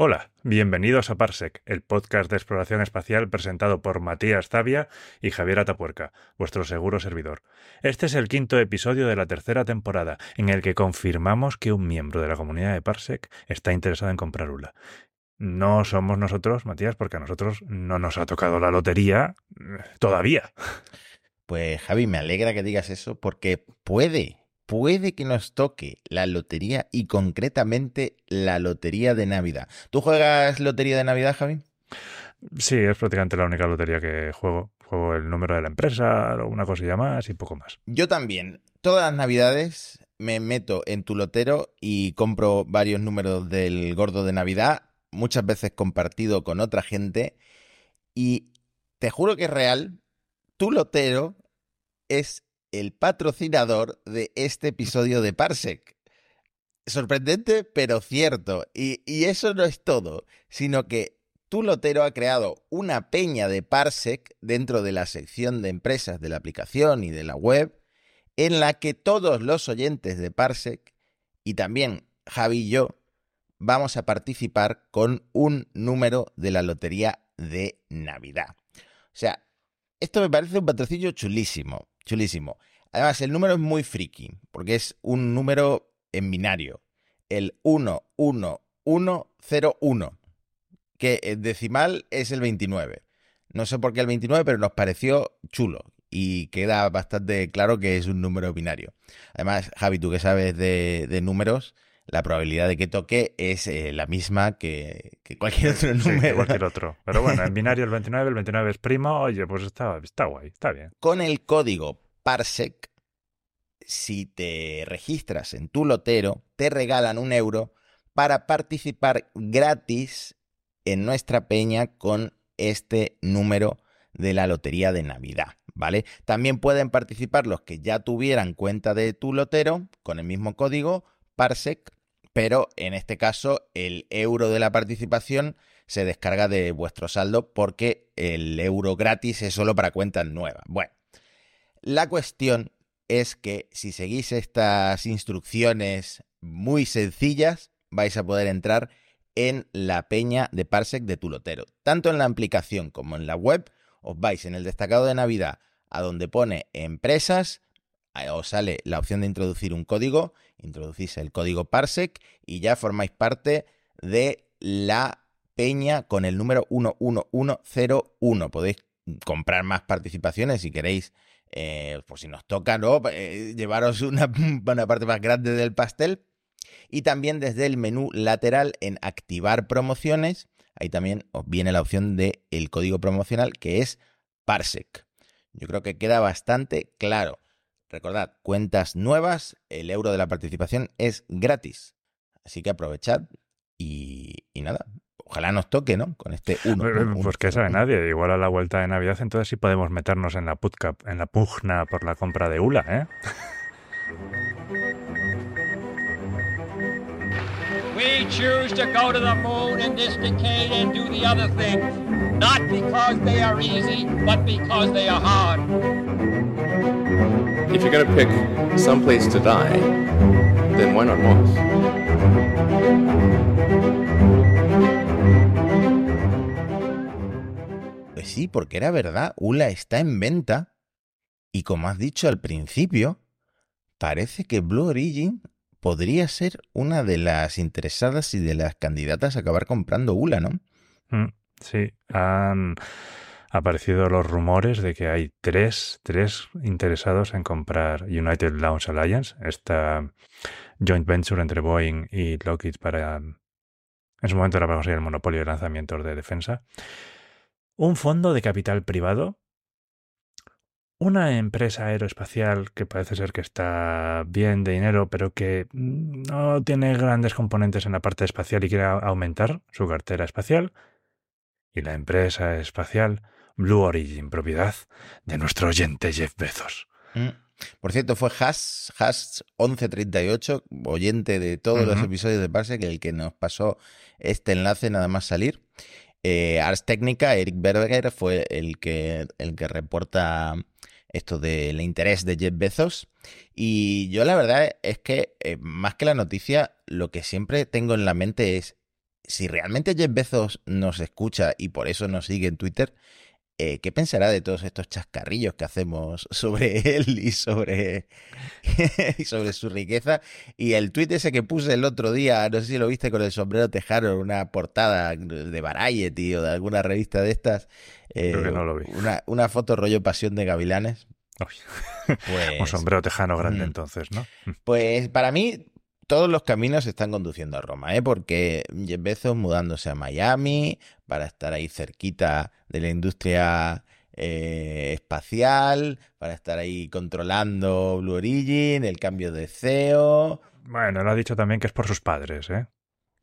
Hola, bienvenidos a Parsec, el podcast de exploración espacial presentado por Matías Zavia y Javier Atapuerca, vuestro seguro servidor. Este es el quinto episodio de la tercera temporada, en el que confirmamos que un miembro de la comunidad de Parsec está interesado en comprar ULA. No somos nosotros, Matías, porque a nosotros no nos ha tocado la lotería eh, todavía. Pues Javi, me alegra que digas eso porque puede, puede que nos toque la lotería y concretamente la lotería de Navidad. ¿Tú juegas lotería de Navidad, Javi? Sí, es prácticamente la única lotería que juego. Juego el número de la empresa, una cosilla más y poco más. Yo también. Todas las Navidades me meto en tu lotero y compro varios números del gordo de Navidad, muchas veces compartido con otra gente. Y te juro que es real. Tu lotero es el patrocinador de este episodio de Parsec. Sorprendente, pero cierto. Y, y, eso no es todo, sino que tu lotero ha creado una peña de Parsec dentro de la sección de empresas de la aplicación y de la web, en la que todos los oyentes de Parsec, y también Javi y yo, vamos a participar con un número de la lotería de Navidad. O sea, esto me parece un patrocinio chulísimo, chulísimo. Además, el número es muy friki, porque es un número en binario. El 11101, que en decimal es el 29. No sé por qué el 29, pero nos pareció chulo y queda bastante claro que es un número binario. Además, Javi, tú que sabes de, de números, la probabilidad de que toque es eh, la misma que, que, cualquier otro número. Sí, cualquier otro. Pero bueno, en binario el 29, el 29 es primo, oye, pues está, está guay, está bien. Con el código Parsec, si te registras en tu lotero, te regalan un euro para participar gratis en nuestra peña con este número de la lotería de Navidad, ¿vale? También pueden participar los que ya tuvieran cuenta de tu lotero con el mismo código Parsec, pero en este caso el euro de la participación se descarga de vuestro saldo porque el euro gratis es solo para cuentas nuevas. Bueno, la cuestión es que si seguís estas instrucciones muy sencillas, vais a poder entrar en la peña de Parsec de tu lotero. Tanto en la aplicación como en la web, os vais en el destacado de Navidad a donde pone empresas, os sale la opción de introducir un código, introducís el código Parsec y ya formáis parte de la peña con el número 11101. Podéis comprar más participaciones si queréis eh, por si nos toca, ¿no? Eh, llevaros una, una parte más grande del pastel. Y también desde el menú lateral en activar promociones, ahí también os viene la opción de el código promocional que es Parsec. Yo creo que queda bastante claro. Recordad, cuentas nuevas, el euro de la participación es gratis. Así que aprovechad y, y nada, ojalá nos toque, ¿no? Con este uno. Pues que sabe nadie. Igual a la vuelta de Navidad, entonces sí podemos meternos en la putcap, en la pugna por la compra de ULA, ¿eh? We choose to go to the moon in this decade and do the other things, not because they are easy, but because they are hard. If you're going to pick some place to die, then why not Mars? Pues sí, porque era verdad, ULA está en venta y como has dicho al principio, parece que Blue Origin podría ser una de las interesadas y de las candidatas a acabar comprando ULA, ¿no? Mm, sí, han aparecido los rumores de que hay tres, tres interesados en comprar United Launch Alliance, esta joint venture entre Boeing y Lockheed para, en su momento era para conseguir el monopolio de lanzamientos de defensa, un fondo de capital privado, una empresa aeroespacial que parece ser que está bien de dinero, pero que no tiene grandes componentes en la parte espacial y quiere aumentar su cartera espacial, y la empresa espacial Blue Origin, propiedad de nuestro oyente Jeff Bezos. Mm. Por cierto, fue Has, Has 1138, oyente de todos uh -huh. los episodios de Parsec, el que nos pasó este enlace nada más salir. Eh, Ars Técnica, Eric Berger, fue el que, el que reporta esto del interés de Jeff Bezos. Y yo la verdad es que, eh, más que la noticia, lo que siempre tengo en la mente es si realmente Jeff Bezos nos escucha y por eso nos sigue en Twitter, eh, ¿qué pensará de todos estos chascarrillos que hacemos sobre él y sobre, y sobre su riqueza? Y el tuit ese que puse el otro día, no sé si lo viste con el sombrero tejano, una portada de Variety o de alguna revista de estas. eh, Creo que no lo vi. Una, una foto rollo Pasión de Gavilanes. Uy. Pues, Un sombrero tejano grande, mm. entonces, ¿no? Pues para mí todos los caminos están conduciendo a Roma, ¿eh? porque Jeff Bezos mudándose a Miami para estar ahí cerquita de la industria eh, espacial, para estar ahí controlando Blue Origin, el cambio de CEO. Bueno, lo ha dicho también que es por sus padres, ¿eh?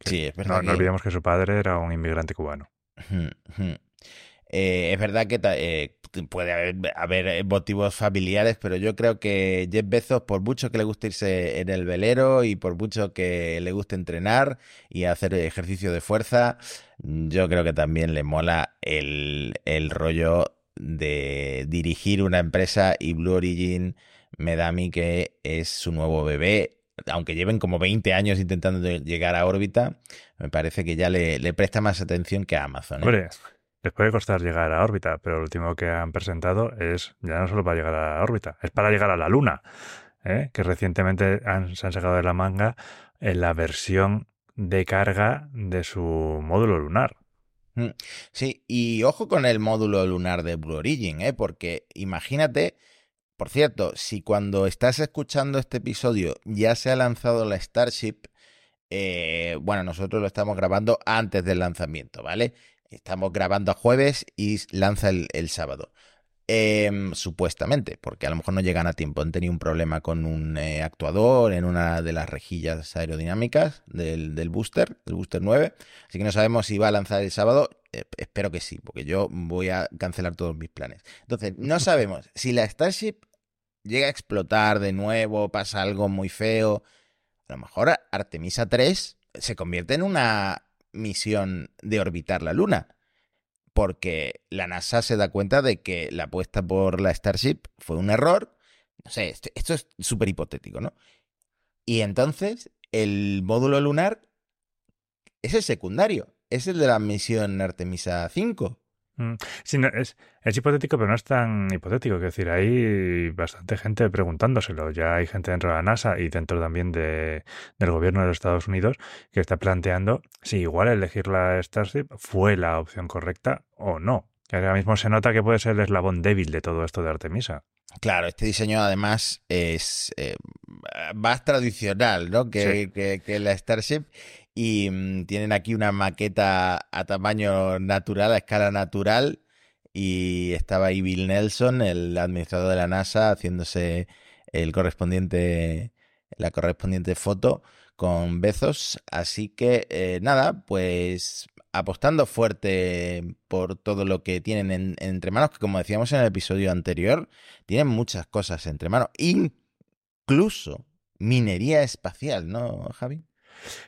Sí, es verdad No, no que- olvidemos que su padre era un inmigrante cubano. Eh, es verdad que eh, puede haber, haber eh, motivos familiares, pero yo creo que Jeff Bezos, por mucho que le guste irse en el velero y por mucho que le guste entrenar y hacer ejercicio de fuerza, yo creo que también le mola el, el rollo de dirigir una empresa y Blue Origin me da a mí que es su nuevo bebé. Aunque lleven como 20 años intentando llegar a órbita, me parece que ya le, le presta más atención que a Amazon. ¿eh? Les puede costar llegar a órbita, pero lo último que han presentado es ya no solo para llegar a órbita, es para llegar a la Luna, ¿eh? que recientemente se han sacado de la manga en la versión de carga de su módulo lunar. Sí, y ojo con el módulo lunar de Blue Origin, ¿eh? porque imagínate, por cierto, si cuando estás escuchando este episodio ya se ha lanzado la Starship, eh, bueno, nosotros lo estamos grabando antes del lanzamiento, ¿vale? Estamos grabando a jueves y lanza el, sábado. Em, supuestamente, porque a lo mejor no llegan a tiempo. Han tenido un problema con un eh, actuador en una de las rejillas aerodinámicas del, del booster, del booster 9. Así que no sabemos si va a lanzar el sábado. Eh, espero que sí, porque yo voy a cancelar todos mis planes. Entonces, no sabemos si la Starship llega a explotar de nuevo, pasa algo muy feo. A lo mejor Artemisa 3 se convierte en una misión de orbitar la Luna. Porque la NASA se da cuenta de que la apuesta por la Starship fue un error. No sé, esto, esto es súper hipotético, ¿no? Y entonces el módulo lunar es el secundario. Es el de la misión Artemisa 5. Mm, Sí, no, es, es hipotético, pero no es tan hipotético. Es decir, hay bastante gente preguntándoselo. Ya hay gente dentro de la NASA y dentro también de, del gobierno de los Estados Unidos que está planteando si igual elegir la Starship fue la opción correcta o no. Que ahora mismo se nota que puede ser el eslabón débil de todo esto de Artemisa. Claro, este diseño además es eh, más tradicional, ¿no? Que, Sí. que- que la Starship. Y mm, tienen aquí una maqueta a tamaño natural, a escala natural. Y estaba ahí Bill Nelson, el administrador de la NASA, haciéndose el correspondiente, la correspondiente foto con Bezos. Así que eh, nada, pues apostando fuerte por todo lo que tienen en- entre manos, que como decíamos en el episodio anterior, tienen muchas cosas entre manos, incluso minería espacial, ¿no, Javi?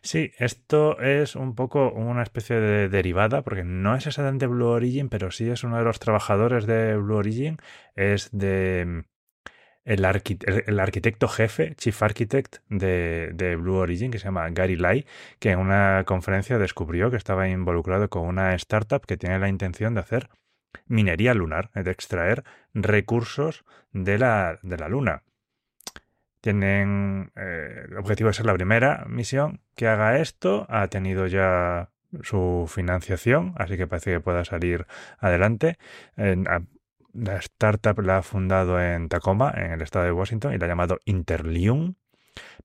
Sí, esto es un poco una especie de derivada, porque no es exactamente Blue Origin, pero sí es uno de los trabajadores de Blue Origin, es de mm, el, arqui- el- el arquitecto jefe, chief architect de, de Blue Origin, que se llama Gary Lai, que en una conferencia descubrió que estaba involucrado con una startup que tiene la intención de hacer minería lunar, de extraer recursos de la, de la luna. Tienen eh, el objetivo de ser la primera misión que haga esto. Ha tenido ya su financiación, así que parece que pueda salir adelante. La startup la ha fundado en Tacoma, en el estado de Washington, y la ha llamado Interlium,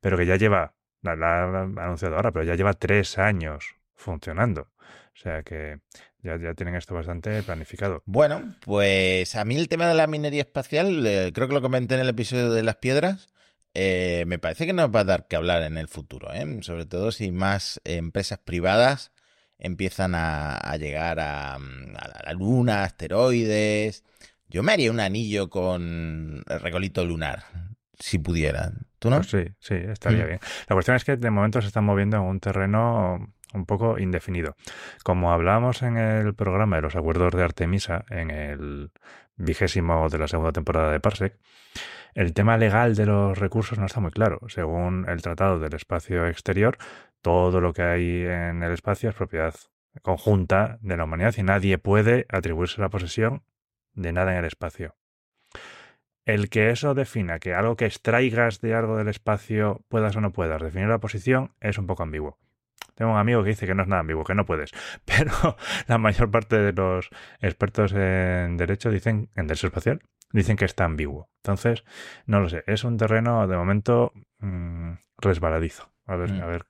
pero que ya lleva, la, la ha anunciado ahora, pero ya lleva tres años funcionando. O sea que ya, ya tienen esto bastante planificado. Bueno, pues a mí el tema de la minería espacial, eh, creo que lo comenté en el episodio de las piedras, eh, me parece que nos va a dar que hablar en el futuro, ¿eh? sobre todo si más empresas privadas empiezan a, a llegar a, mm, a la luna, asteroides. Yo me haría un anillo con el regolito lunar, si pudiera. ¿Tú no? Pues sí, sí, estaría Mm. bien. La cuestión es que de momento se están moviendo en un terreno un poco indefinido. Como hablábamos en el programa de los acuerdos de Artemisa, en el vigésimo de la segunda temporada de Parsec, el tema legal de los recursos no está muy claro. Según el Tratado del Espacio Exterior, todo lo que hay en el espacio es propiedad conjunta de la humanidad y nadie puede atribuirse la posesión de nada en el espacio. El que eso defina que algo que extraigas de algo del espacio puedas o no puedas definir la posición es un poco ambiguo. Tengo un amigo que dice que no es nada ambiguo, que no puedes. Pero la mayor parte de los expertos en derecho dicen, en derecho espacial, dicen que está ambiguo. Entonces, no lo sé. Es un terreno de momento mmm, resbaladizo. A ver, Mm. a ver.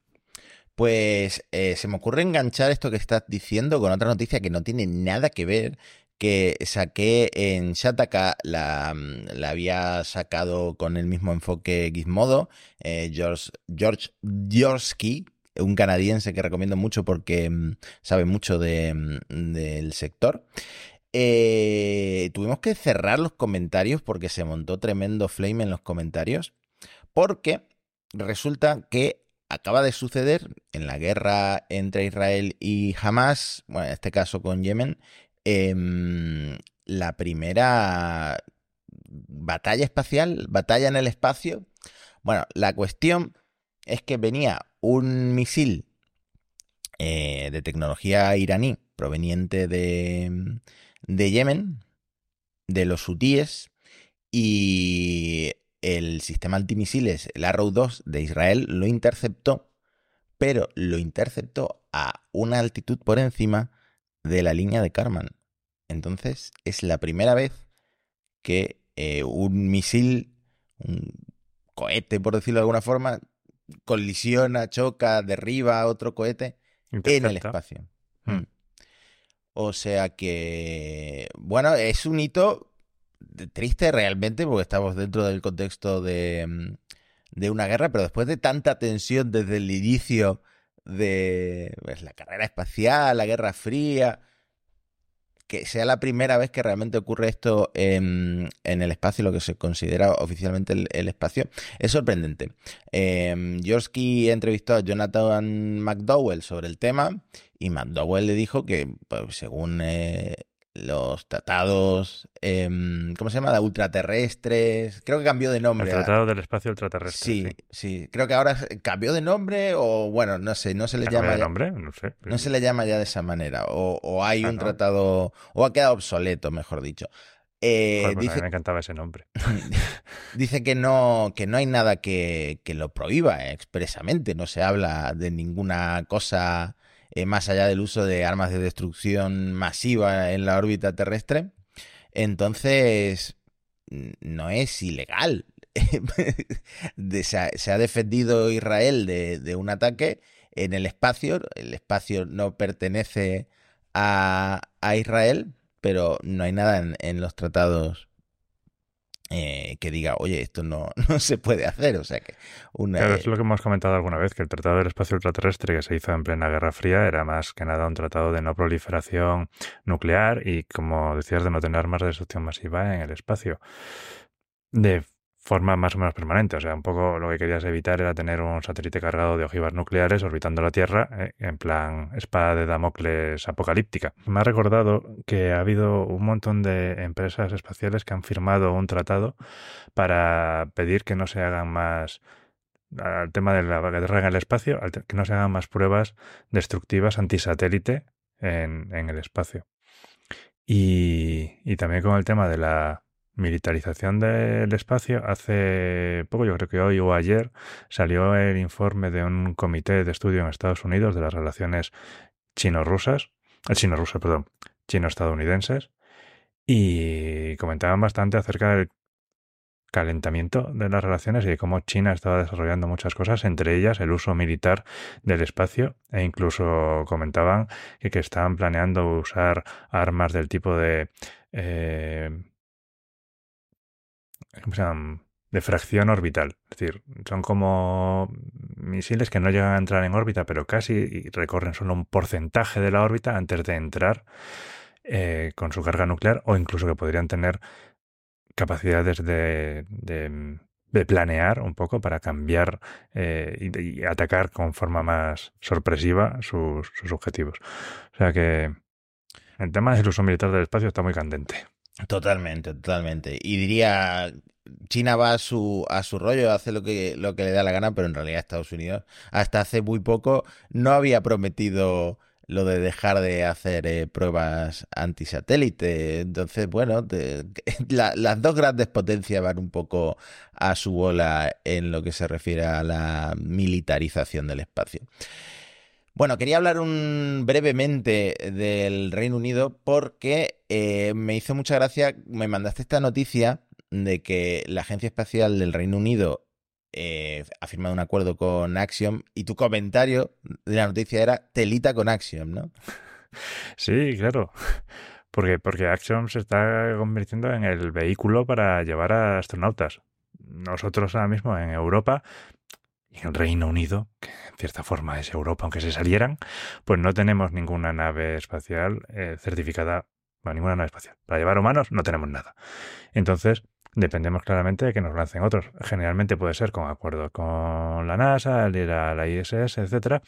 Pues eh, se me ocurre enganchar esto que estás diciendo con otra noticia que no tiene nada que ver, que saqué en Shataka, la, mm, la había sacado con el mismo enfoque Gizmodo, eh, George, George un canadiense que recomiendo mucho porque mm, sabe mucho de, mm, del sector. Eh, tuvimos que cerrar los comentarios porque se montó tremendo flame en los comentarios, porque resulta que acaba de suceder en la guerra entre Israel y Hamas, bueno, en este caso con Yemen, em, la primera batalla espacial, batalla en el espacio. Bueno, la cuestión es que venía un misil eh, de tecnología iraní proveniente de, de Yemen, de los hutíes, y el sistema antimisiles, el Arrow 2 de Israel, lo interceptó, pero lo interceptó a una altitud por encima de la línea de Karman. Entonces, es la primera vez que eh, un misil, un cohete, por decirlo de alguna forma, colisiona, choca, derriba otro cohete en el espacio. Mm. O sea que, bueno, es un hito triste realmente porque estamos dentro del contexto de, mm, de una guerra, pero después de tanta tensión desde el inicio de pues, la carrera espacial, la Guerra Fría, que sea la primera vez que realmente ocurre esto en, en el espacio, lo que se considera oficialmente el, espacio, es sorprendente. Eh, Jorsky entrevistó a Jonathan McDowell sobre el tema y McDowell le dijo que, pues, según eh, los tratados, em, ¿cómo se llama? De ultraterrestres, creo que cambió de El nombre. a- Tratado del Espacio Ultraterrestre. Sí, sí, creo que ahora cambió de nombre o bueno, no sé, no se le ¿Se cambia llama de ya- nombre? No sé. no se le llama ya de esa manera o, o hay Ah, un ¿no? tratado o ha quedado obsoleto, mejor dicho. Eh, Joder, pues a mí dice, me encantaba ese nombre. dice que no, que no hay nada que, que lo prohíba expresamente, no se habla de ninguna cosa eh, más allá del uso de armas de destrucción masiva en la órbita terrestre. Entonces, n- no es ilegal. Se, ha, defendido Israel de, un ataque en el espacio. El espacio no pertenece a, Israel, pero no hay nada en los tratados eh, que diga, oye, esto no, no se puede hacer. O sea que una, Claro, es lo que hemos comentado alguna vez, que el Tratado del Espacio Ultraterrestre que se hizo en plena Guerra Fría era más que nada un tratado de no proliferación nuclear y, como decías, de no tener armas de destrucción masiva en el espacio. De forma más o menos permanente. O sea, un poco lo que querías evitar era tener un satélite cargado de ojivas nucleares orbitando la Tierra eh, en plan espada de Damocles apocalíptica. Me ha recordado que ha habido un montón de empresas espaciales que han firmado un tratado para pedir que no se hagan más al tema de la guerra en el espacio, que no se hagan más pruebas destructivas antisatélite en, en el espacio. Y, y también con el tema de la militarización del espacio, hace poco, yo creo que hoy o ayer, salió el informe de un comité de estudio en Estados Unidos de las relaciones chino-rusas, eh, chino-rusas, perdón, chino-estadounidenses, y comentaban bastante acerca del calentamiento de las relaciones y de cómo China estaba desarrollando muchas cosas, entre ellas el uso militar del espacio, e incluso comentaban que, que estaban planeando usar armas del tipo de... eh, ¿cómo se llaman? de fracción orbital. Es decir, son como misiles que no llegan a entrar en órbita, pero casi recorren solo un porcentaje de la órbita antes de entrar eh, con su carga nuclear o incluso que podrían tener capacidades de, de, planear un poco para cambiar eh, y, y, atacar con forma más sorpresiva sus, sus objetivos. O sea que el tema del uso militar del espacio está muy candente. Totalmente, totalmente. Y diría China va a su, a su rollo, hace lo que, lo que le da la gana, pero en realidad Estados Unidos hasta hace muy poco no había prometido lo de dejar de hacer eh, pruebas antisatélite. Entonces, bueno, te- la- las dos grandes potencias van un poco a su bola en lo que se refiere a la militarización del espacio. Bueno, quería hablar un, brevemente del Reino Unido porque eh, me hizo mucha gracia, me mandaste esta noticia de que la Agencia Espacial del Reino Unido eh, ha firmado un acuerdo con Axiom y tu comentario de la noticia era telita con Axiom, ¿no? Sí, claro. Porque, porque Axiom se está convirtiendo en el vehículo para llevar a astronautas. Nosotros ahora mismo en Europa y en el Reino Unido, que en cierta forma es Europa, aunque se salieran, pues no tenemos ninguna nave espacial eh, certificada, bueno, ninguna nave espacial. Para llevar humanos no tenemos nada. Entonces, dependemos claramente de que nos lancen otros. Generalmente puede ser con acuerdo con la NASA, el ir a la ISS, etcétera.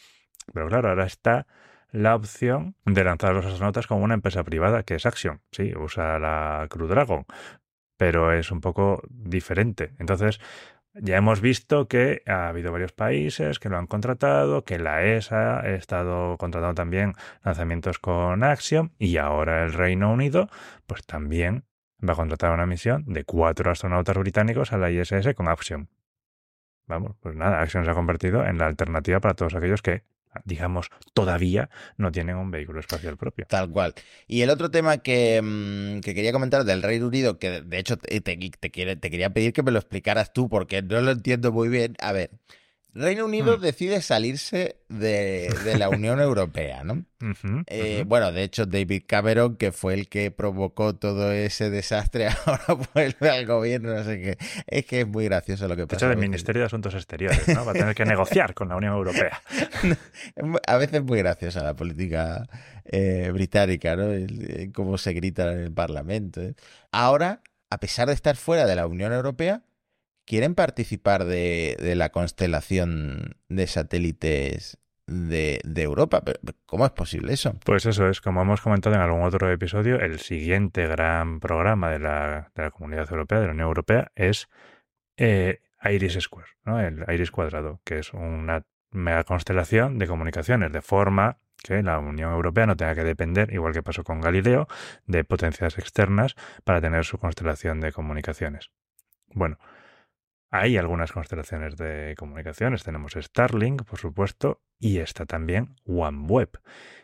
Pero claro, ahora está la opción de lanzar los astronautas con una empresa privada, que es Axiom. Sí, usa la Crew Dragon, pero es un poco diferente. Entonces, ya hemos visto que ha habido varios países que lo han contratado, que la ESA ha estado contratando también lanzamientos con Axiom y ahora el Reino Unido, pues también va a contratar una misión de cuatro astronautas británicos a la ISS con Axiom. Vamos, pues nada, Axiom se ha convertido en la alternativa para todos aquellos que, digamos, todavía no tienen un vehículo espacial propio. Tal cual. Y el otro tema que, mm, que quería comentar del Reino Unido, que de hecho te, te, te quería pedir que me lo explicaras tú, porque no lo entiendo muy bien. A ver, Reino Unido Hmm. decide salirse de, de la Unión Europea, ¿no? Eh. Bueno, de hecho, David Cameron, que fue el que provocó todo ese desastre, ahora vuelve al gobierno, no sé qué. Es que es muy gracioso lo que De pasa. hecho, a del veces. Ministerio de Asuntos Exteriores, ¿no? Va a tener que negociar con la Unión Europea. A veces es muy graciosa la política eh, británica, ¿no? El- eh, cómo se grita en el Parlamento. ¿eh? Ahora, a pesar de estar fuera de la Unión Europea, quieren participar de, la constelación de satélites de, Europa. ¿Cómo es posible eso? Pues eso es, como hemos comentado en algún otro episodio, el siguiente gran programa de la, de la Comunidad Europea, de la Unión Europea, es eh, Iris Square, ¿no? El Iris Cuadrado, que es una mega constelación de comunicaciones, de forma que la Unión Europea no tenga que depender, igual que pasó con Galileo, de potencias externas para tener su constelación de comunicaciones. Bueno, hay algunas constelaciones de comunicaciones. Tenemos Starlink, por supuesto, y está también OneWeb,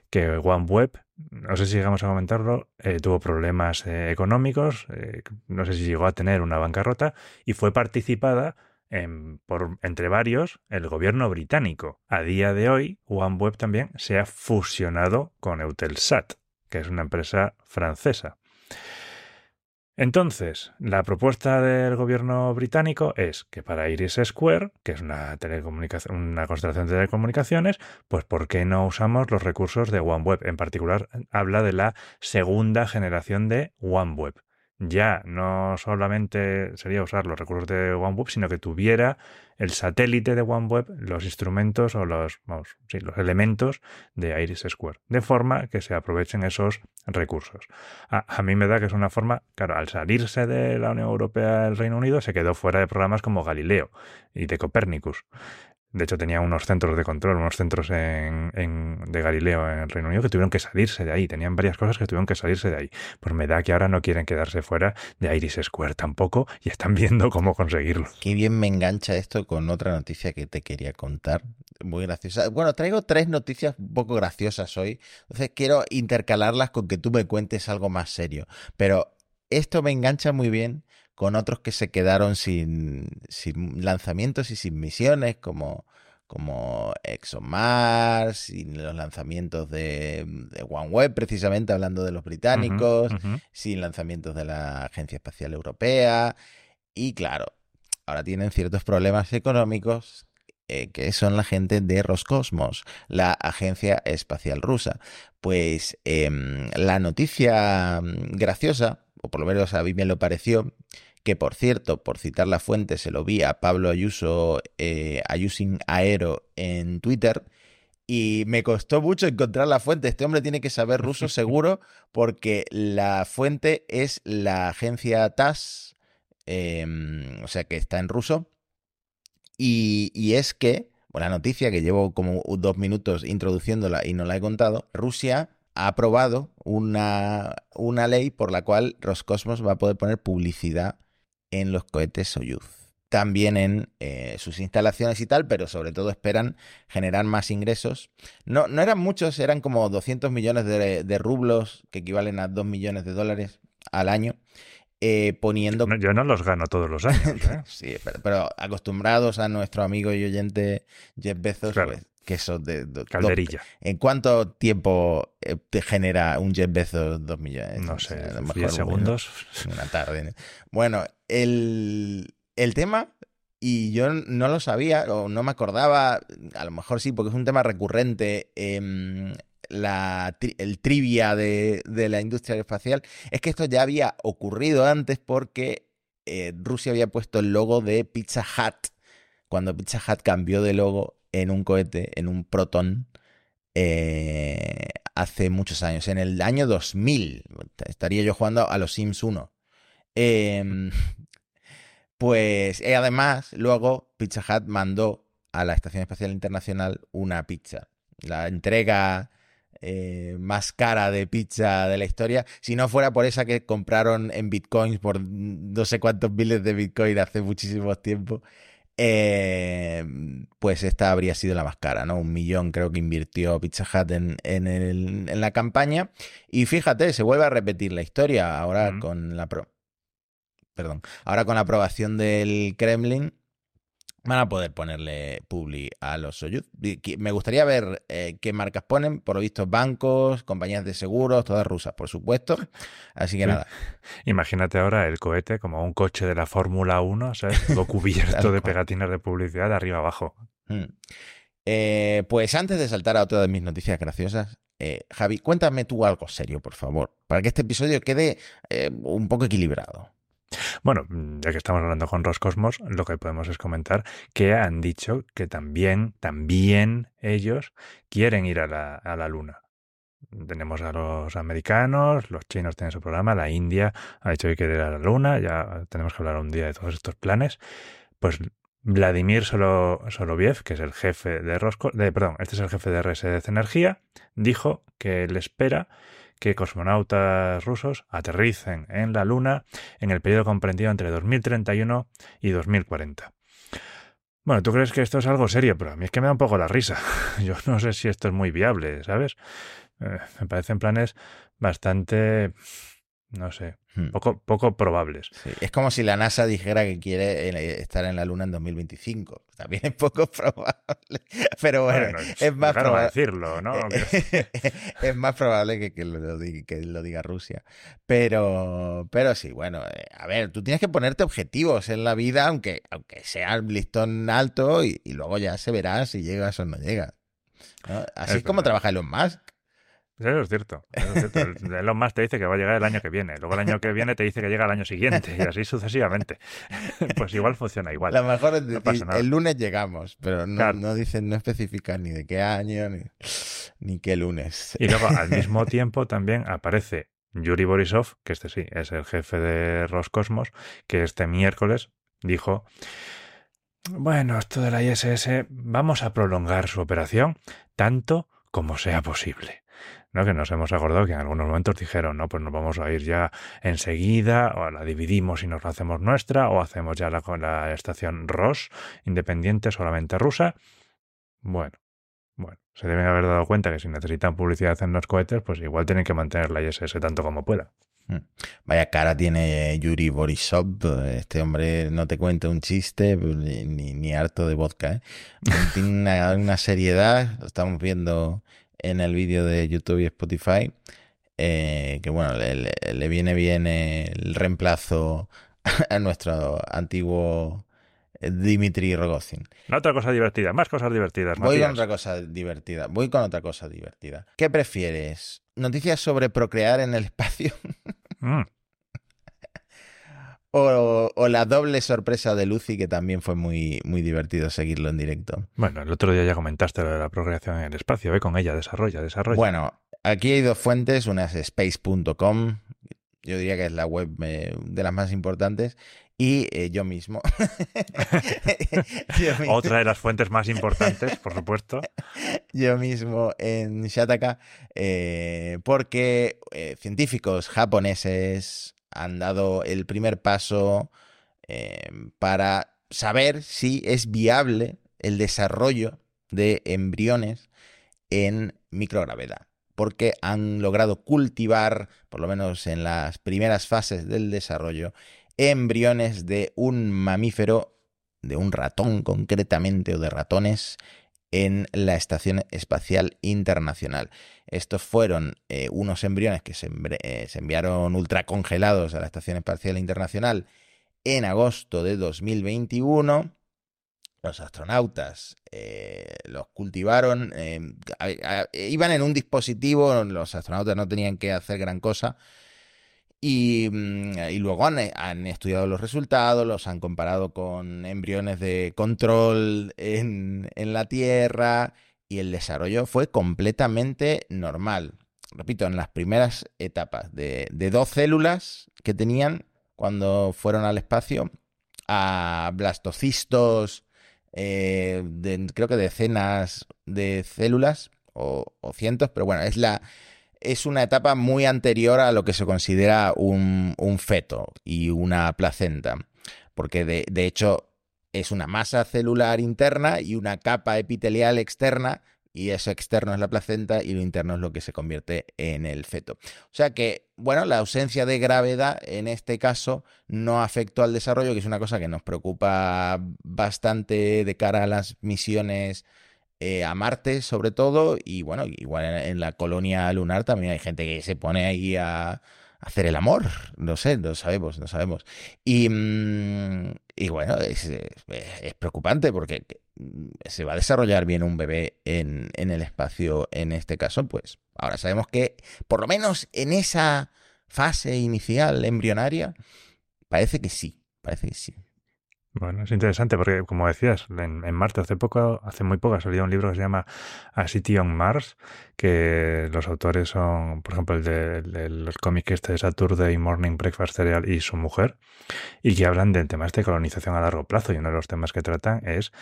que OneWeb, no sé si llegamos a comentarlo, eh, tuvo problemas eh, económicos, eh, no sé si llegó a tener una bancarrota y fue participada por, entre varios el gobierno británico. A día de hoy, OneWeb también se ha fusionado con Eutelsat, que es una empresa francesa. Entonces, la propuesta del gobierno británico es que para Iris Square, que es una, telecomunicación, una constelación de telecomunicaciones, pues ¿por qué no usamos los recursos de OneWeb? En particular, habla de la segunda generación de OneWeb. Ya no solamente sería usar los recursos de OneWeb, sino que tuviera el satélite de OneWeb los instrumentos o los, vamos, sí, los elementos de Iris Square, de forma que se aprovechen esos recursos. A, a, mí me da que es una forma, claro, al salirse de la Unión Europea el Reino Unido se quedó fuera de programas como Galileo y de Copernicus. De hecho, tenía unos centros de control, unos centros en, en, de Galileo en el Reino Unido que tuvieron que salirse de ahí. Tenían varias cosas que tuvieron que salirse de ahí. Pues me da que ahora no quieren quedarse fuera de Iris Square tampoco y están viendo cómo conseguirlo. Qué bien me engancha esto con otra noticia que te quería contar. Muy graciosa. Bueno, traigo tres noticias un poco graciosas hoy. Entonces quiero intercalarlas con que tú me cuentes algo más serio. Pero esto me engancha muy bien con otros que se quedaron sin, sin lanzamientos y sin misiones, como, como ExoMars, sin los lanzamientos de, de OneWeb, precisamente hablando de los británicos, Uh -huh, uh -huh. sin lanzamientos de la Agencia Espacial Europea. Y claro, ahora tienen ciertos problemas económicos eh, que son la gente de Roscosmos, la agencia espacial rusa. Pues eh, la noticia mm, graciosa, o por lo menos a mí me lo pareció, que por cierto, por citar la fuente, se lo vi a Pablo Ayuso, eh, Ayusin Aero en Twitter, y me costó mucho encontrar la fuente. Este hombre tiene que saber ruso seguro, porque la fuente es la agencia TASS, eh, o sea que está en ruso. Y, y es que, bueno, la noticia que llevo como dos minutos introduciéndola y no la he contado, Rusia ha aprobado una, una ley por la cual Roscosmos va a poder poner publicidad en los cohetes Soyuz también en eh, sus instalaciones y tal, pero sobre todo esperan generar más ingresos. No, no eran muchos, eran como 200 millones de, de rublos, que equivalen a 2 millones de dólares al año, eh, poniendo... No, yo no los gano todos los años. ¿eh? sí, pero, pero, acostumbrados a nuestro amigo y oyente Jeff Bezos, claro. pues, de... Calderilla. Dos, ¿En cuánto tiempo eh, te genera un Jeff Bezos 2 millones? No sé, a lo mejor 10 segundos. Una tarde. Bueno, el el tema, y yo no lo sabía o no me acordaba, a lo mejor sí, porque es un tema recurrente en la, el trivia de, de, la industria aeroespacial, es que esto ya había ocurrido antes porque eh, Rusia había puesto el logo de Pizza Hut, cuando Pizza Hut cambió de logo en un cohete, en un Proton, eh, hace muchos años, en el año 2000, estaría yo jugando a los Sims 1. Eh, pues eh, además, luego Pizza Hut mandó a la Estación Espacial Internacional una pizza. La entrega eh, más cara de pizza de la historia. Si no fuera por esa que compraron en bitcoins por no sé cuántos miles de bitcoin hace muchísimo tiempo, eh, pues esta habría sido la más cara, ¿no? Un millón creo que invirtió Pizza Hut en, en, el, en la campaña. Y fíjate, se vuelve a repetir la historia ahora mm. con la pro perdón, ahora con la aprobación del Kremlin van a poder ponerle publi a los Soyuz. Me gustaría ver eh, qué marcas ponen, por lo visto bancos, compañías de seguros, todas rusas, por supuesto. Así que sí. nada. Imagínate ahora el cohete como un coche de la Fórmula 1, ¿sabes? Todo cubierto de pegatinas de publicidad de arriba abajo. Hmm. Eh, pues antes de saltar a otra de mis noticias graciosas, eh, Javi, cuéntame tú algo serio, por favor, para que este episodio quede un poco equilibrado. Bueno, ya que estamos hablando con Roscosmos, lo que podemos es comentar que han dicho que también, también ellos quieren ir a la, Luna. Tenemos a los americanos, los chinos tienen su programa, la India ha dicho que quiere ir a la Luna, ya tenemos que hablar un día de todos estos planes. Pues Vladimir Solo, Soloviev, que es el jefe de Roscosmos, de, perdón, este es el jefe de RSD Energía, dijo que él espera que cosmonautas rusos aterricen en la Luna en el periodo comprendido entre 2031 y 2040. Bueno, tú crees que esto es algo serio, pero a mí es que me da un poco la risa. Yo no sé si esto es muy viable, ¿sabes? Eh, me parecen planes bastante no sé. Poco, poco probables. Sí. Es como si la NASA dijera que quiere eh, estar en la Luna en 2025. También es poco probable. Pero bueno, bueno es más probable. decirlo, ¿no? es más probable que, que, lo diga, que, lo diga, Rusia. Pero, pero sí, bueno, eh, a ver, tú tienes que ponerte objetivos en la vida, aunque, aunque sea el listón alto, y, y luego ya se verá si llegas o no llegas. ¿no? Así es, es como trabaja Elon Musk. Eso es cierto. Eso es cierto. Elon Musk te dice que va a llegar el año que viene. Luego el año que viene te dice que llega el año siguiente y así sucesivamente. Pues igual funciona igual. Lo mejor es no decir, el lunes llegamos, pero no, claro. no dicen, no especifican ni de qué año ni, ni qué lunes. Y luego al mismo tiempo también aparece Yuri Borisov, que este sí es el jefe de Roscosmos, que este miércoles dijo bueno, esto de la ISS, vamos a prolongar su operación tanto como sea posible. ¿No? Que nos hemos acordado que en algunos momentos dijeron, no, pues nos vamos a ir ya enseguida, o la dividimos y nos la hacemos nuestra, o hacemos ya la, la estación ROS, independiente, solamente rusa. Bueno, bueno, se deben haber dado cuenta que si necesitan publicidad en los cohetes, pues igual tienen que mantener la ISS tanto como pueda. Vaya cara tiene Yuri Borisov, este hombre no te cuenta un chiste ni, ni harto de vodka. ¿eh? Tiene una, una, seriedad, estamos viendo en el vídeo de YouTube y Spotify, eh, que bueno, le, le, viene bien el reemplazo a nuestro antiguo Dimitri Rogozin. Otra cosa divertida, más cosas divertidas. Voy Matías. con otra cosa divertida. Voy con otra cosa divertida. ¿Qué prefieres? ¿Noticias sobre procrear en el espacio? mm. O, o, la doble sorpresa de Lucy, que también fue muy, muy divertido seguirlo en directo. Bueno, el otro día ya comentaste lo de la procreación en el espacio, ¿eh? con ella, desarrolla, desarrolla. Bueno, aquí hay dos fuentes, una es space.com, yo diría que es la web eh, de las más importantes, Y eh, yo mismo. yo mismo. Otra de las fuentes más importantes, por supuesto. yo mismo en Shataka, eh, porque científicos japoneses han dado el primer paso para saber si es viable el desarrollo de embriones en microgravedad porque han logrado cultivar, por lo menos en las primeras fases del desarrollo, embriones de un mamífero, de un ratón concretamente, o de ratones, en la Estación Espacial Internacional. Estos fueron eh, unos embriones que se, eh, se enviaron ultracongelados a la Estación Espacial Internacional en agosto de 2021 los astronautas eh, los cultivaron, eh, iban en un dispositivo, los astronautas no tenían que hacer gran cosa. Y, mm, luego han, estudiado los resultados, los han comparado con embriones de control en, la Tierra y el desarrollo fue completamente normal. Repito, en las primeras etapas de, de dos células que tenían cuando fueron al espacio, a blastocistos eh, creo que decenas de células o, cientos, pero bueno, es la es una etapa muy anterior a lo que se considera un, feto y una placenta, porque de, de, hecho es una masa celular interna y una capa epitelial externa y eso externo es la placenta y lo interno es lo que se convierte en el feto. O sea que, bueno, la ausencia de gravedad en este caso no afectó al desarrollo, que es una cosa que nos preocupa bastante de cara a las misiones eh, a Marte sobre todo, y bueno, igual en la colonia lunar también hay gente que se pone ahí a hacer el amor. No sé, no sabemos, no sabemos. Y, mm, y bueno, es, preocupante porque mm, se va a desarrollar bien un bebé en, en el espacio en este caso, pues ahora sabemos que por lo menos en esa fase inicial embrionaria, parece que sí, parece que sí. Bueno, es interesante porque, como decías, en, Marte hace poco, hace muy poco ha salido un libro que se llama A City on Mars, que los autores son, por ejemplo, el del de, este de Saturday Morning Breakfast Cereal y su mujer, y que hablan de temas de colonización a largo plazo. Y uno de los temas que tratan es,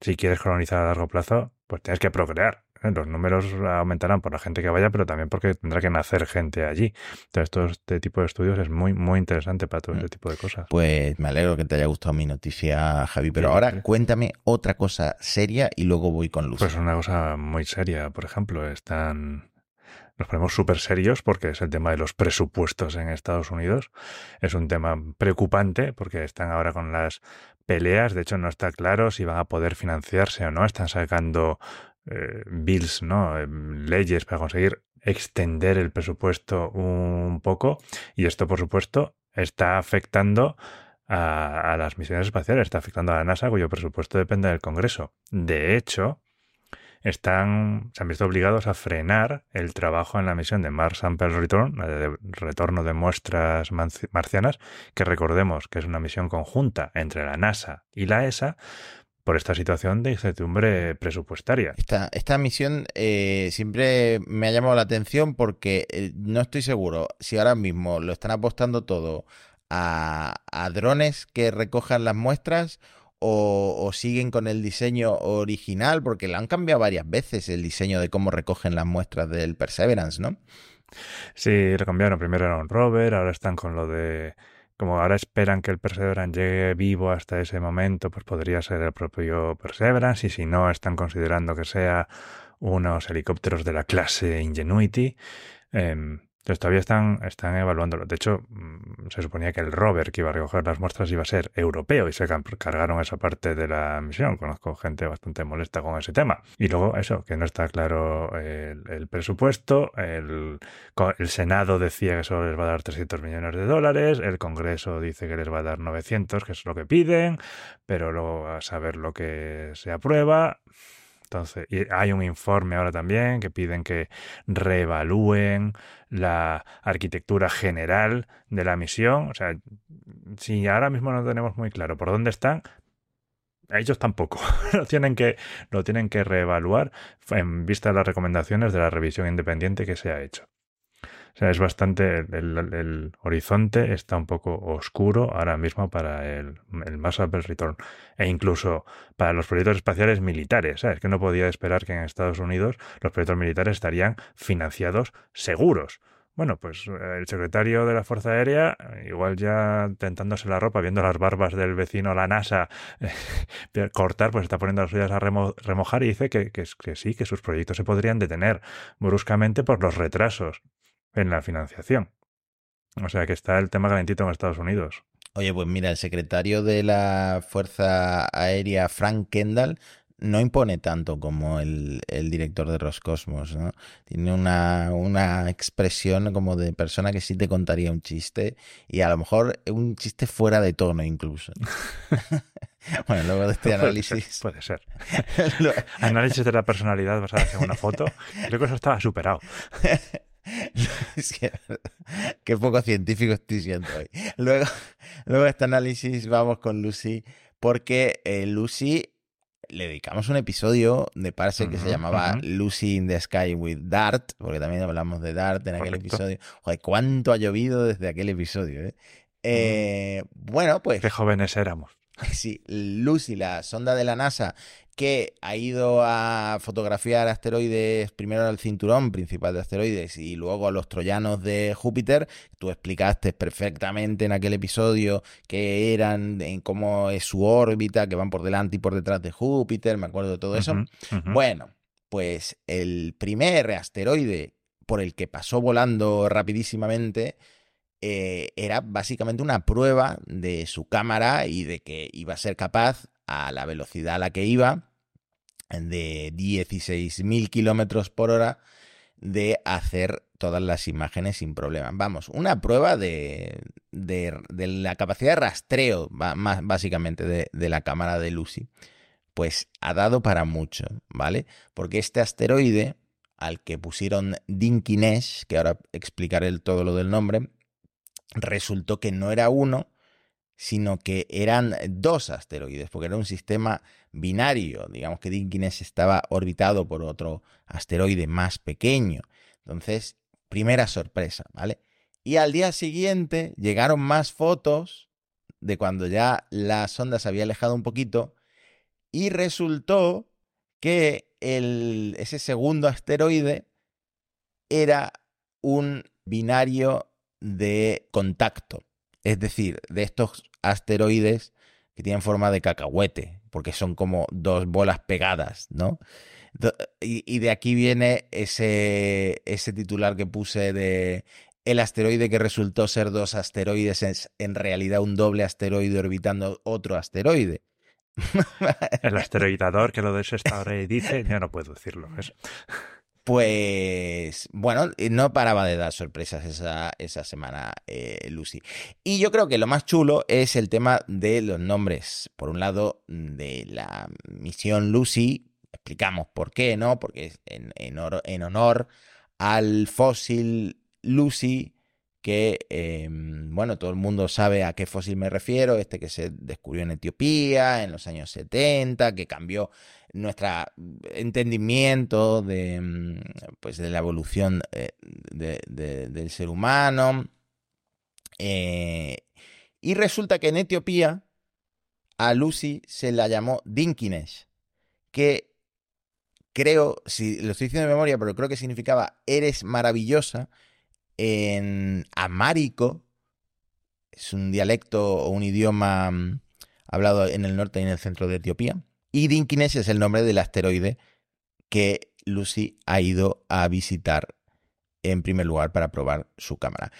si quieres colonizar a largo plazo, pues tienes que procrear. Los números aumentarán por la gente que vaya, pero también porque tendrá que nacer gente allí. Entonces, todo este tipo de estudios es muy, muy interesante para todo este tipo de cosas. Pues me alegro que te haya gustado mi noticia, Javi. Pero ahora cuéntame otra cosa seria y luego voy con Luz. Pues una cosa muy seria, por ejemplo, están nos ponemos súper serios porque es el tema de los presupuestos en Estados Unidos. Es un tema preocupante porque están ahora con las peleas. De hecho, no está claro si van a poder financiarse o no. Están sacando eh, bills, ¿no? Eh, leyes para conseguir extender el presupuesto un poco y esto, por supuesto, está afectando a, las misiones espaciales, está afectando a la NASA, cuyo presupuesto depende del Congreso. De hecho, están, se han visto obligados a frenar el trabajo en la misión de Mars Sample Return, de retorno de muestras marcianas, que recordemos que es una misión conjunta entre la NASA y la ESA, por esta situación de incertidumbre presupuestaria. Esta, esta misión eh, siempre me ha llamado la atención porque eh, no estoy seguro si ahora mismo lo están apostando todo a, a drones que recojan las muestras o, siguen con el diseño original, porque lo han cambiado varias veces el diseño de cómo recogen las muestras del Perseverance, ¿no? Sí, lo cambiaron. Primero era un rover, ahora están con lo de como ahora esperan que el Perseverance llegue vivo hasta ese momento, pues podría ser el propio Perseverance, y si no, están considerando que sea unos helicópteros de la clase Ingenuity. Em, entonces todavía están, están evaluándolo. De hecho, mm, se suponía que el rover que iba a recoger las muestras iba a ser europeo y se cargaron esa parte de la misión. Conozco gente bastante molesta con ese tema. Y luego eso, que no está claro el, presupuesto. El, el, Senado decía que solo les va a dar 300 millones de dólares. El Congreso dice que les va a dar 900, que es lo que piden. Pero luego a saber lo que se aprueba. Entonces, y hay un informe ahora también que piden que reevalúen la arquitectura general de la misión. O sea, si ahora mismo no tenemos muy claro por dónde están, ellos tampoco. lo, tienen que, lo tienen que reevaluar en vista de las recomendaciones de la revisión independiente que se ha hecho. O sea, es bastante. El, el- horizonte está un poco oscuro ahora mismo para el, el Mars Sample Return. E incluso para los proyectos espaciales militares. ¿sabes? Que no podía esperar que en Estados Unidos los proyectos militares estarían financiados seguros. Bueno, pues eh, el secretario de la Fuerza Aérea, eh, igual ya tentándose la ropa, viendo las barbas del vecino, la NASA, eh, cortar, pues está poniendo las suyas a remo- remojar y dice que, que, que sí, que sus proyectos se podrían detener bruscamente por los retrasos en la financiación. O sea que está el tema calentito en Estados Unidos. Oye, pues mira, el secretario de la Fuerza Aérea, Frank Kendall, no impone tanto como el, el director de Roscosmos, ¿no? Tiene una, una expresión como de persona que sí te contaría un chiste y a lo mejor un chiste fuera de tono incluso. bueno, luego de este análisis... Puede ser. lo- Análisis de la personalidad basada en una foto. Creo que eso estaba superado. Es que, qué poco científico estoy siendo hoy. Luego, luego de este análisis vamos con Lucy, porque eh, Lucy le dedicamos un episodio de Parse que se llamaba. Lucy in the Sky with Dart, porque también hablamos de Dart en aquel Correcto. episodio. Joder, cuánto ha llovido desde aquel episodio, ¿eh? Eh, bueno, pues Qué jóvenes éramos. Sí, Lucy, la sonda de la NASA que ha ido a fotografiar asteroides, primero al cinturón principal de asteroides y luego a los troyanos de Júpiter. Tú explicaste perfectamente en aquel episodio que eran, en cómo es su órbita, que van por delante y por detrás de Júpiter, me acuerdo de todo eso. Bueno, pues el primer asteroide por el que pasó volando rapidísimamente eh, era básicamente una prueba de su cámara y de que iba a ser capaz, a la velocidad a la que iba, de 16.000 kilómetros por hora, de hacer todas las imágenes sin problema. Vamos, una prueba de, de, la capacidad de rastreo, más básicamente, de, de la cámara de Lucy. Pues ha dado para mucho, ¿vale? Porque este asteroide, al que pusieron Dinkinesh, que ahora explicaré todo lo del nombre, resultó que no era uno, sino que eran dos asteroides, porque era un sistema binario. Digamos que Dinkinesh estaba orbitado por otro asteroide más pequeño. Entonces, primera sorpresa, ¿vale? Y al día siguiente llegaron más fotos de cuando ya la sonda se había alejado un poquito y resultó que ese segundo asteroide era un binario de contacto. Es decir, de estos asteroides que tienen forma de cacahuete, porque son como dos bolas pegadas, ¿no? Y, de aquí viene ese, ese titular que puse de el asteroide que resultó ser dos asteroides es en realidad un doble asteroide orbitando otro asteroide. El asteroidador que lo desestahora y dice, yo no puedo decirlo. Pues bueno, eh, no paraba de dar sorpresas esa, esa semana eh, Lucy. Y yo creo que lo más chulo es el tema de los nombres. Por un lado, de la misión Lucy, explicamos por qué, ¿no? Porque es en, en en honor al fósil Lucy, que, eh, bueno, todo el mundo sabe a qué fósil me refiero, este que se descubrió en Etiopía en los años 70, que cambió nuestro entendimiento de, mm, pues, de la evolución eh, de- de- del ser humano. Eh, y resulta que en Etiopía a Lucy se la llamó Dinkinesh, que creo, si lo estoy diciendo de memoria, pero creo que significaba eres maravillosa en amárico. Es un dialecto o un idioma mm, hablado en el norte y en el centro de Etiopía. Y Dinkinesh es el nombre del asteroide que Lucy ha ido a visitar en primer lugar para probar su cámara.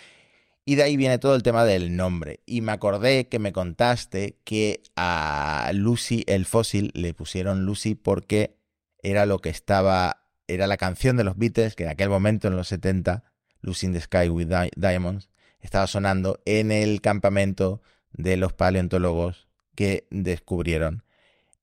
Y de ahí viene todo el tema del nombre. Y me acordé que me contaste que a Lucy, el fósil, le pusieron Lucy porque era lo que estaba, era la canción de los Beatles, que en aquel momento, en los 70, Lucy in the Sky with Di- Diamonds, estaba sonando en el campamento de los paleontólogos que descubrieron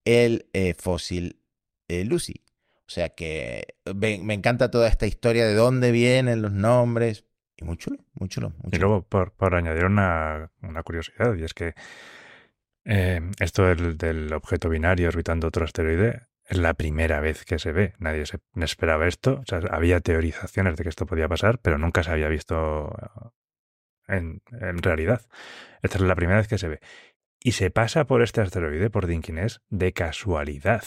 el eh, fósil eh, Lucy. O sea que me, me encanta toda esta historia de dónde vienen los nombres. Y muy chulo, muy chulo. muy Y luego, por, por añadir una, una curiosidad, y es que eh, esto del, del objeto binario orbitando otro asteroide es la primera vez que se ve. Nadie se esperaba esto. O sea, había teorizaciones de que esto podía pasar, pero nunca se había visto en, en realidad. Esta es la primera vez que se ve. Y se pasa por este asteroide, por Dinkiness, de casualidad.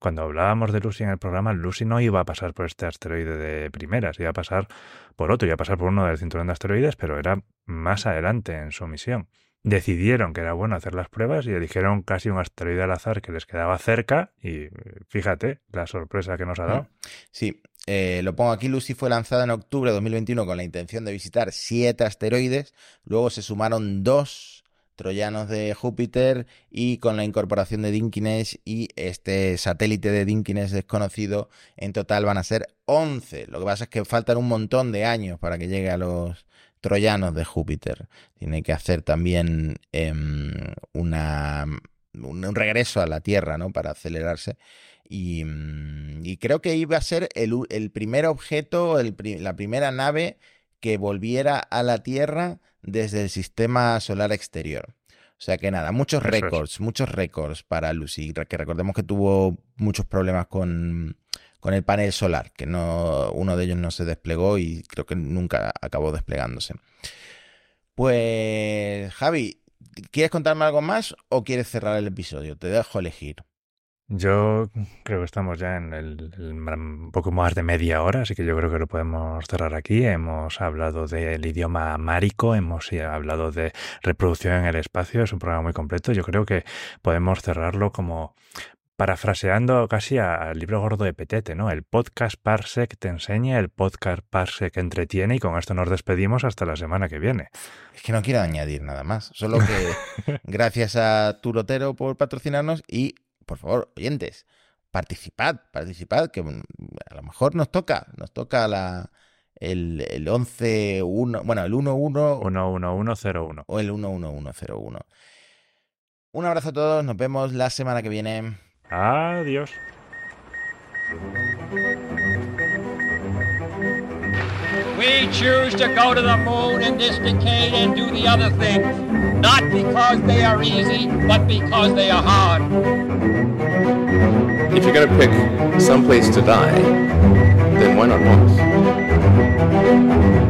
Cuando hablábamos de Lucy en el programa, Lucy no iba a pasar por este asteroide de primeras, iba a pasar por otro, iba a pasar por uno del cinturón de asteroides, pero era más adelante en su misión. Decidieron que era bueno hacer las pruebas y eligieron casi un asteroide al azar que les quedaba cerca y fíjate la sorpresa que nos ha dado. Sí, eh, lo pongo aquí, Lucy fue lanzada en octubre de 2021 con la intención de visitar siete asteroides, luego se sumaron dos troyanos de Júpiter y con la incorporación de Dinkiness y este satélite de Dinkiness desconocido, en total van a ser 11. Lo que pasa es que faltan un montón de años para que llegue a los troyanos de Júpiter. Tiene que hacer también em, una, un, regreso a la Tierra, ¿no? Para acelerarse. Y, mm, creo que iba a ser el, primer objeto, la primera nave que volviera a la Tierra desde el sistema solar exterior. O sea que nada, muchos récords, muchos récords para Lucy, que recordemos que tuvo muchos problemas con, con el panel solar, que no, uno de ellos no se desplegó y creo que nunca acabó desplegándose. Pues Javi, ¿quieres contarme algo más o quieres cerrar el episodio? Te dejo elegir. Yo creo que estamos ya en el, un poco más de media hora, así que yo creo que lo podemos cerrar aquí. Hemos hablado del idioma amárico, hemos hablado de reproducción en el espacio, es un programa muy completo. Yo creo que podemos cerrarlo como parafraseando casi al libro gordo de Petete, ¿no? El podcast Parsec te enseña, el podcast Parsec entretiene y con esto nos despedimos hasta la semana que viene. Es que no quiero añadir nada más, solo que gracias a Turotero por patrocinarnos y por favor, oyentes, participad, participad, que mm, a lo mejor nos toca, nos toca la, el, el 11, 1, bueno, el 1, 1, 11101 o el 11101. Un abrazo a todos, nos vemos la semana que viene. Adiós. We choose to go to the moon in this decade and do the other things, not because they are easy, but because they are hard. If you're gonna pick some place to die, then why not Mars?